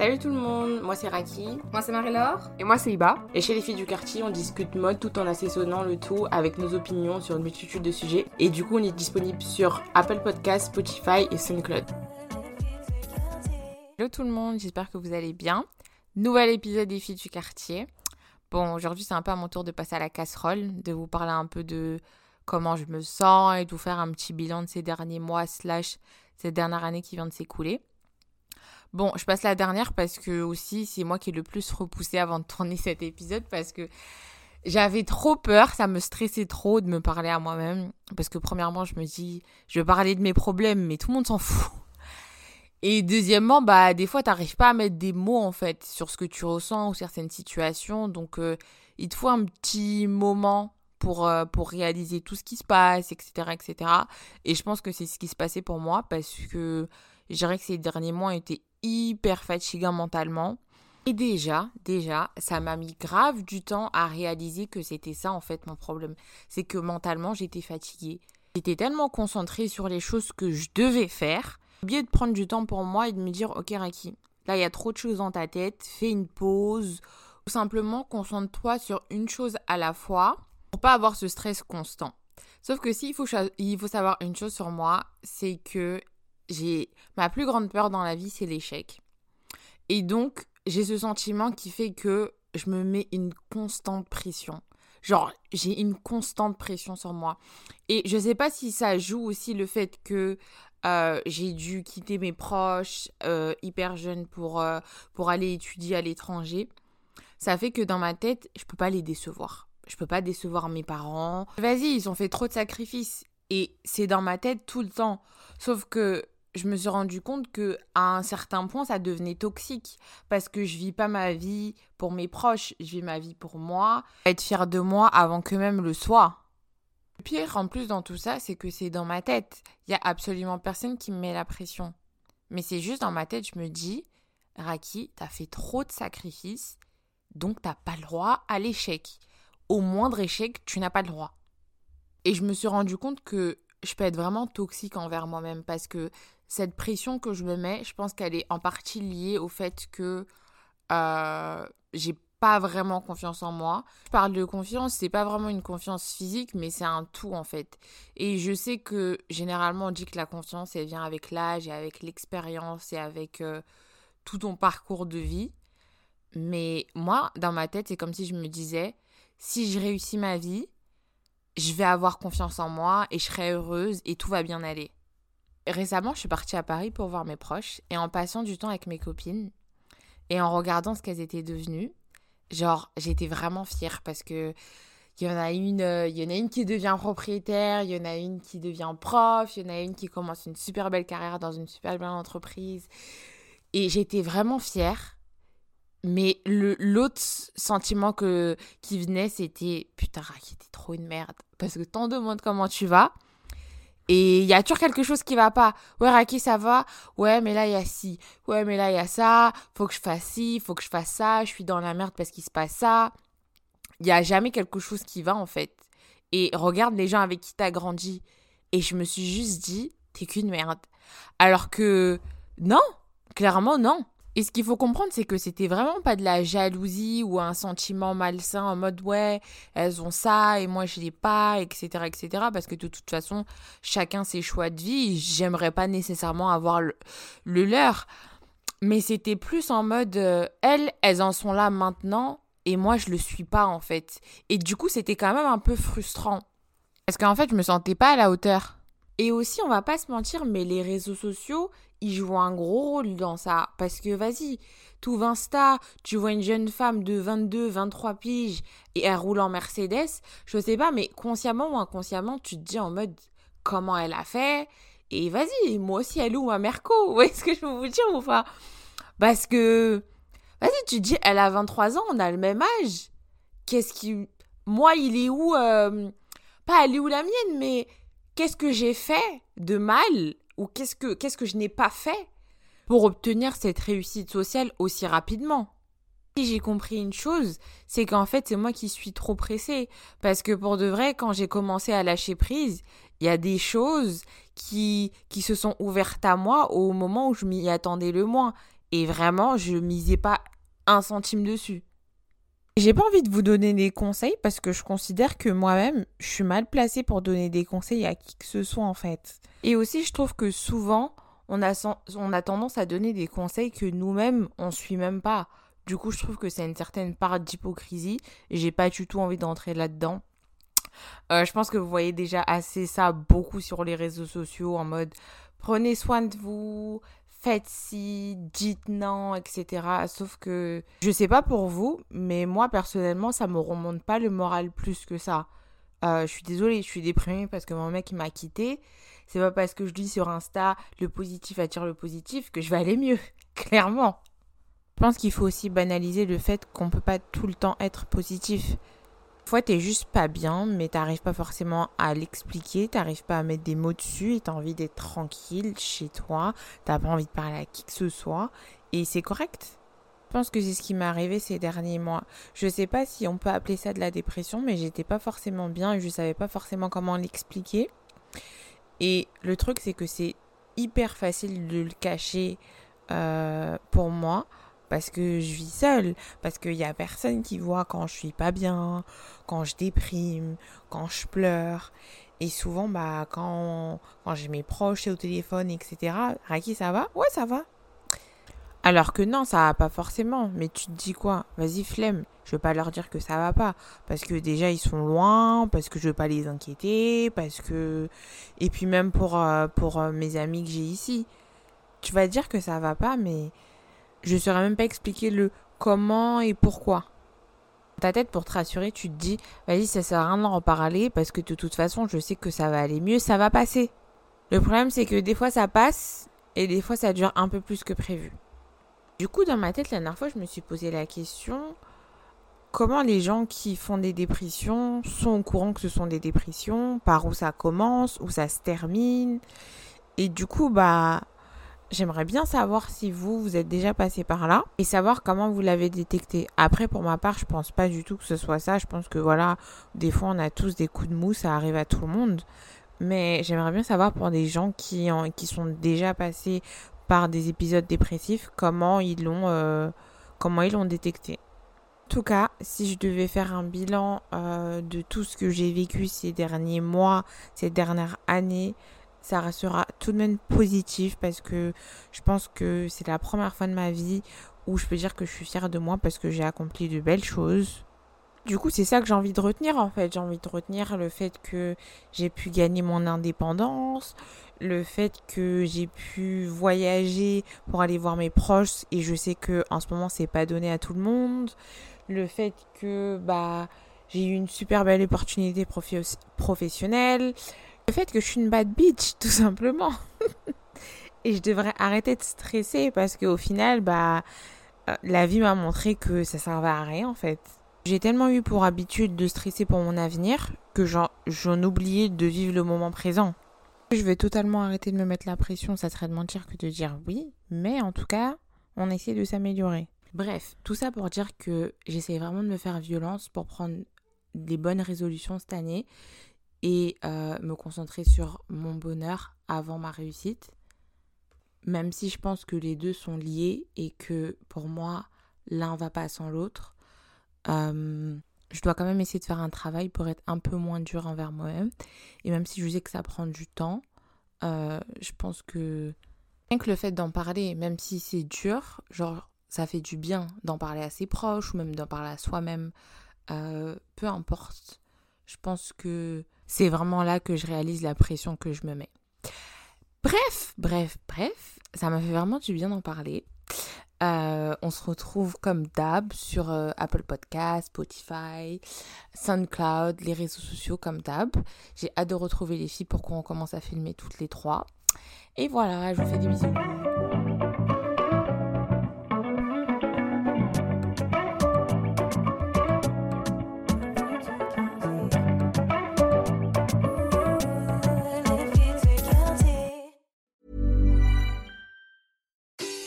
Salut tout le monde, moi c'est Raki. Moi c'est Marie-Laure. Et moi c'est Iba. Et chez les filles du quartier, on discute mode tout en assaisonnant le tout avec nos opinions sur une multitude de sujets. Et du coup, on est disponible sur Apple Podcasts, Spotify et SoundCloud. Hello tout le monde, j'espère que vous allez bien. Nouvel épisode des filles du quartier. Bon, aujourd'hui c'est un peu à mon tour de passer à la casserole, de vous parler un peu de comment je me sens et de vous faire un petit bilan de ces derniers mois slash cette dernière année qui vient de s'écouler. Bon, je passe la dernière parce que aussi c'est moi qui ai le plus repoussé avant de tourner cet épisode parce que j'avais trop peur, ça me stressait trop de me parler à moi-même parce que premièrement je me dis je vais parler de mes problèmes mais tout le monde s'en fout. Et deuxièmement, bah des fois t'arrives pas à mettre des mots en fait sur ce que tu ressens ou certaines situations, donc euh, il te faut un petit moment pour, euh, pour réaliser tout ce qui se passe, etc., etc. Et je pense que c'est ce qui se passait pour moi parce que je dirais que ces derniers mois étaient hyper fatigants mentalement. Et déjà, déjà, ça m'a mis grave du temps à réaliser que c'était ça en fait mon problème. C'est que mentalement, j'étais fatiguée. J'étais tellement concentrée sur les choses que je devais faire oublié de prendre du temps pour moi et de me dire ok Raki, là il y a trop de choses dans ta tête, fais une pause ou simplement concentre-toi sur une chose à la fois pour pas avoir ce stress constant. Sauf que s'il faut, il faut savoir une chose sur moi, c'est que j'ai ma plus grande peur dans la vie, c'est l'échec. Et donc, j'ai ce sentiment qui fait que je me mets une constante pression. Genre, j'ai une constante pression sur moi. Et je sais pas si ça joue aussi le fait que euh, j'ai dû quitter mes proches euh, hyper jeunes pour, euh, pour aller étudier à l'étranger. Ça fait que dans ma tête, je peux pas les décevoir. Je peux pas décevoir mes parents. Vas-y, ils ont fait trop de sacrifices. Et c'est dans ma tête tout le temps. Sauf que je me suis rendu compte que à un certain point, ça devenait toxique. Parce que je vis pas ma vie pour mes proches, je vis ma vie pour moi. Être fière de moi avant que même le soit. Le pire en plus dans tout ça, c'est que c'est dans ma tête. Il y a absolument personne qui me met la pression. Mais c'est juste dans ma tête, je me dis, Raki, t'as fait trop de sacrifices, donc t'as pas le droit à l'échec. Au moindre échec, tu n'as pas le droit. Et je me suis rendu compte que je peux être vraiment toxique envers moi-même parce que cette pression que je me mets, je pense qu'elle est en partie liée au fait que euh, j'ai pas vraiment confiance en moi. Je parle de confiance, c'est pas vraiment une confiance physique, mais c'est un tout en fait. Et je sais que généralement on dit que la confiance elle vient avec l'âge et avec l'expérience et avec euh, tout ton parcours de vie. Mais moi, dans ma tête, c'est comme si je me disais, si je réussis ma vie, je vais avoir confiance en moi et je serai heureuse et tout va bien aller. Récemment, je suis partie à Paris pour voir mes proches et en passant du temps avec mes copines et en regardant ce qu'elles étaient devenues, genre j'étais vraiment fière parce que il y en a une euh, il y en a une qui devient propriétaire, il y en a une qui devient prof, il y en a une qui commence une super belle carrière dans une super belle entreprise et j'étais vraiment fière. Mais l'autre sentiment que qui venait c'était putain qui était trop une merde parce que t'en demandes comment tu vas? Et il y a toujours quelque chose qui va pas. Ouais, Raki, ça va Ouais, mais là, il y a ci. Ouais, mais là, il y a ça. Faut que je fasse ci, faut que je fasse ça. Je suis dans la merde parce qu'il se passe ça. Il y a jamais quelque chose qui va, en fait. Et regarde les gens avec qui t'as grandi. Et je me suis juste dit, t'es qu'une merde. Alors que, non, clairement, non. Et ce qu'il faut comprendre, c'est que c'était vraiment pas de la jalousie ou un sentiment malsain en mode ouais, elles ont ça et moi je l'ai pas, etc., etc. Parce que de toute façon, chacun ses choix de vie. J'aimerais pas nécessairement avoir le, leur. Mais c'était plus en mode euh, elles, elles en sont là maintenant et moi je le suis pas en fait. Et du coup, c'était quand même un peu frustrant. Parce qu'en fait, je me sentais pas à la hauteur. Et aussi, on va pas se mentir, mais les réseaux sociaux, ils jouent un gros rôle dans ça. Parce que vas-y, tout Insta, tu vois une jeune femme de 22, 23 piges et elle roule en Mercedes, je sais pas, mais consciemment ou inconsciemment, tu te dis en mode comment elle a fait? Et vas-y, moi aussi, elle loue ma Merco. Vous voyez ce que je veux vous dire ou pas? Parce que, vas-y, tu te dis, elle a 23 ans, on a le même âge. Qu'est-ce qui. Moi, il est où euh, Pas elle est où la mienne, mais qu'est-ce que j'ai fait de mal ou qu'est-ce que, qu'est-ce que je n'ai pas fait pour obtenir cette réussite sociale aussi rapidement? Si j'ai compris une chose, c'est qu'en fait c'est moi qui suis trop pressée. Parce que pour de vrai, quand j'ai commencé à lâcher prise, il y a des choses qui, qui se sont ouvertes à moi au moment où je m'y attendais le moins. Et vraiment, je misais pas un centime dessus. J'ai pas envie de vous donner des conseils parce que je considère que moi-même, je suis mal placée pour donner des conseils à qui que ce soit en fait. Et aussi, je trouve que souvent, on a, on a tendance à donner des conseils que nous-mêmes, on suit même pas. Du coup, je trouve que c'est une certaine part d'hypocrisie et j'ai pas du tout envie d'entrer là-dedans. Euh, je pense que vous voyez déjà assez ça beaucoup sur les réseaux sociaux en mode prenez soin de vous, faites ci, dites non, etc. Sauf que je sais pas pour vous, mais moi personnellement, ça me remonte pas le moral plus que ça. Euh, je suis désolée, je suis déprimée parce que mon mec m'a quitté. C'est pas parce que je dis sur Insta le positif attire le positif que je vais aller mieux, clairement. Je pense qu'il faut aussi banaliser le fait qu'on peut pas tout le temps être positif fois, t'es juste pas bien, mais t'arrives pas forcément à l'expliquer, t'arrives pas à mettre des mots dessus et t'as envie d'être tranquille chez toi, t'as pas envie de parler à qui que ce soit, et c'est correct. Je pense que c'est ce qui m'est arrivé ces derniers mois. Je sais pas si on peut appeler ça de la dépression, mais j'étais pas forcément bien je savais pas forcément comment l'expliquer. Et le truc, c'est que c'est hyper facile de le cacher euh, pour moi parce que je vis seule, parce qu'il n'y a personne qui voit quand je suis pas bien, quand je déprime, quand je pleure. Et souvent, bah, quand, quand j'ai mes proches au téléphone, etc., Raki, ça va? Ouais, ça va. Alors que non, ça va pas forcément. Mais tu te dis quoi? Vas-y, flemme. Je veux pas leur dire que ça va pas. Parce que déjà, ils sont loin, parce que je veux pas les inquiéter, parce que. Et puis même pour, euh, pour euh, mes amis que j'ai ici. Tu vas dire que ça va pas, mais je ne saurais même pas expliquer le comment et pourquoi. ta tête, pour te rassurer, tu te dis, vas-y, ça sert à rien d'en reparler parce que de toute façon, je sais que ça va aller mieux, ça va passer. Le problème, c'est que des fois, ça passe et des fois, ça dure un peu plus que prévu. Du coup, dans ma tête, la dernière fois, je me suis posé la question comment les gens qui font des dépressions sont au courant que ce sont des dépressions, par où ça commence, où ça se termine? Et du coup, bah, J'aimerais bien savoir si vous, vous êtes déjà passé par là et savoir comment vous l'avez détecté. Après, pour ma part, je pense pas du tout que ce soit ça. Je pense que voilà, des fois, on a tous des coups de mou, ça arrive à tout le monde. Mais j'aimerais bien savoir pour des gens qui, qui sont déjà passés par des épisodes dépressifs, comment ils l'ont, euh, comment ils l'ont détecté. En tout cas, si je devais faire un bilan euh, de tout ce que j'ai vécu ces derniers mois, ces dernières années, ça restera tout de même positif parce que je pense que c'est la première fois de ma vie où je peux dire que je suis fière de moi parce que j'ai accompli de belles choses. Du coup, c'est ça que j'ai envie de retenir en fait. J'ai envie de retenir le fait que j'ai pu gagner mon indépendance, le fait que j'ai pu voyager pour aller voir mes proches et je sais que en ce moment c'est pas donné à tout le monde, le fait que bah j'ai eu une super belle opportunité professionnelle, le fait que je suis une bad bitch, tout simplement. et je devrais arrêter de stresser parce qu'au final, bah, euh, la vie m'a montré que ça servait à rien en fait. J'ai tellement eu pour habitude de stresser pour mon avenir que j'en oubliais de vivre le moment présent. Je vais totalement arrêter de me mettre la pression, ça serait de mentir que de dire oui, mais en tout cas, on essaie de s'améliorer. Bref, tout ça pour dire que j'essaie vraiment de me faire violence pour prendre des bonnes résolutions cette année et euh, me concentrer sur mon bonheur avant ma réussite. Même si je pense que les deux sont liés et que pour moi, l'un va pas sans l'autre. Euh, je dois quand même essayer de faire un travail pour être un peu moins dur envers moi-même. Et même si je sais que ça prend du temps, euh, je pense que rien que le fait d'en parler, même si c'est dur, genre ça fait du bien d'en parler à ses proches ou même d'en parler à soi-même, peu importe. Je pense que c'est vraiment là que je réalise la pression que je me mets. Bref, bref, bref, ça m'a fait vraiment du bien d'en parler. Euh, on se retrouve comme d'hab sur euh, Apple Podcast, Spotify, SoundCloud, les réseaux sociaux comme d'hab. J'ai hâte de retrouver les filles pour qu'on commence à filmer toutes les trois. Et voilà, je vous fais des bisous.